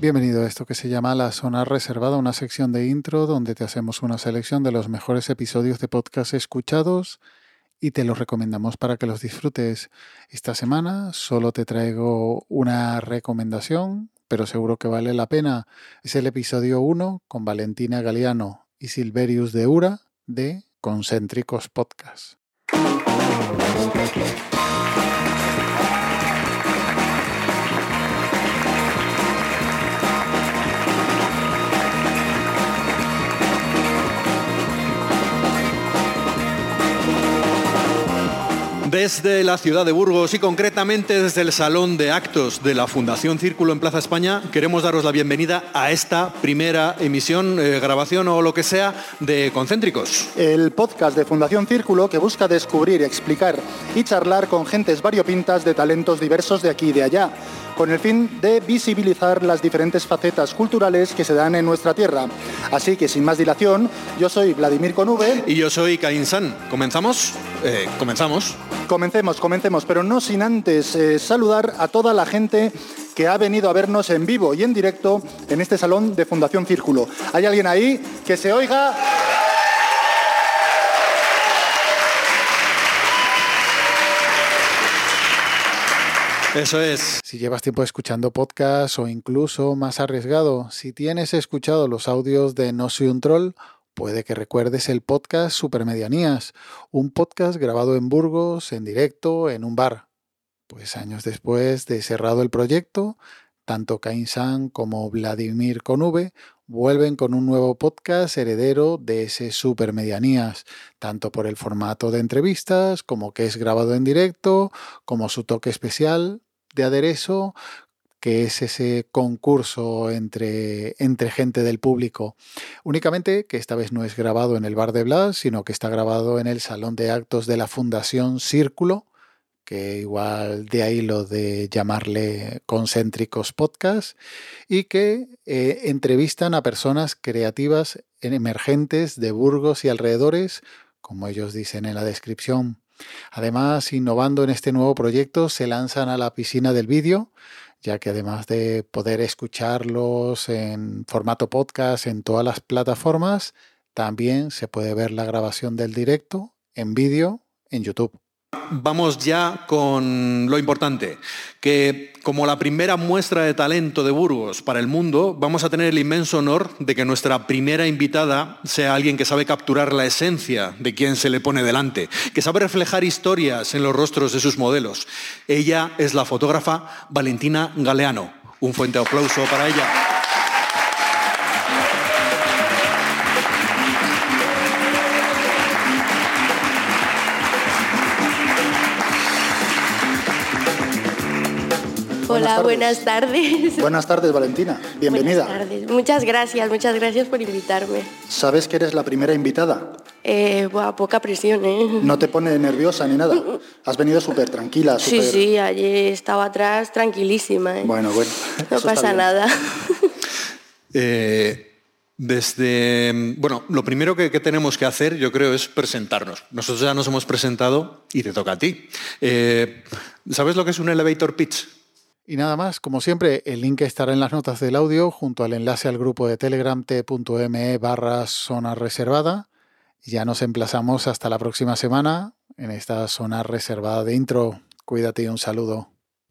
Bienvenido a esto que se llama La Zona Reservada, una sección de intro donde te hacemos una selección de los mejores episodios de podcast escuchados y te los recomendamos para que los disfrutes. Esta semana solo te traigo una recomendación, pero seguro que vale la pena. Es el episodio 1 con Valentina Galeano y Silverius de Ura de Concéntricos Podcast. Desde la ciudad de Burgos y concretamente desde el Salón de Actos de la Fundación Círculo en Plaza España, queremos daros la bienvenida a esta primera emisión, eh, grabación o lo que sea de Concéntricos. El podcast de Fundación Círculo que busca descubrir, explicar y charlar con gentes variopintas de talentos diversos de aquí y de allá con el fin de visibilizar las diferentes facetas culturales que se dan en nuestra tierra. Así que sin más dilación, yo soy Vladimir Conube. Y yo soy Caín San. ¿Comenzamos? Eh, comenzamos. Comencemos, comencemos, pero no sin antes eh, saludar a toda la gente que ha venido a vernos en vivo y en directo en este salón de Fundación Círculo. ¿Hay alguien ahí que se oiga? Eso es. Si llevas tiempo escuchando podcast o incluso más arriesgado, si tienes escuchado los audios de No Soy un Troll, puede que recuerdes el podcast Supermedianías, un podcast grabado en Burgos, en directo, en un bar. Pues años después de cerrado el proyecto, tanto Cain San como Vladimir Conube vuelven con un nuevo podcast heredero de ese Supermedianías, tanto por el formato de entrevistas, como que es grabado en directo, como su toque especial de aderezo, que es ese concurso entre, entre gente del público. Únicamente que esta vez no es grabado en el bar de Blas, sino que está grabado en el salón de actos de la Fundación Círculo, que igual de ahí lo de llamarle concéntricos podcast, y que eh, entrevistan a personas creativas emergentes de Burgos y alrededores, como ellos dicen en la descripción. Además, innovando en este nuevo proyecto, se lanzan a la piscina del vídeo, ya que además de poder escucharlos en formato podcast en todas las plataformas, también se puede ver la grabación del directo en vídeo en YouTube. Vamos ya con lo importante, que como la primera muestra de talento de Burgos para el mundo, vamos a tener el inmenso honor de que nuestra primera invitada sea alguien que sabe capturar la esencia de quien se le pone delante, que sabe reflejar historias en los rostros de sus modelos. Ella es la fotógrafa Valentina Galeano. Un fuerte aplauso para ella. Hola, buenas tardes. Buenas tardes, Valentina. Bienvenida. Buenas tardes. Muchas gracias, muchas gracias por invitarme. ¿Sabes que eres la primera invitada? Eh, buah, poca presión, ¿eh? No te pone nerviosa ni nada. Has venido súper tranquila. Sí, sí, ayer estaba atrás tranquilísima. ¿eh? Bueno, bueno. No pasa nada. eh, desde, bueno, lo primero que, que, tenemos que hacer, yo creo, es presentarnos. Nosotros ya nos hemos presentado y te toca a ti. Eh, ¿Sabes lo que es un elevator pitch? Y nada más, como siempre, el link estará en las notas del audio junto al enlace al grupo de Telegram t.me barra zona reservada. Ya nos emplazamos hasta la próxima semana en esta zona reservada de intro. Cuídate y un saludo.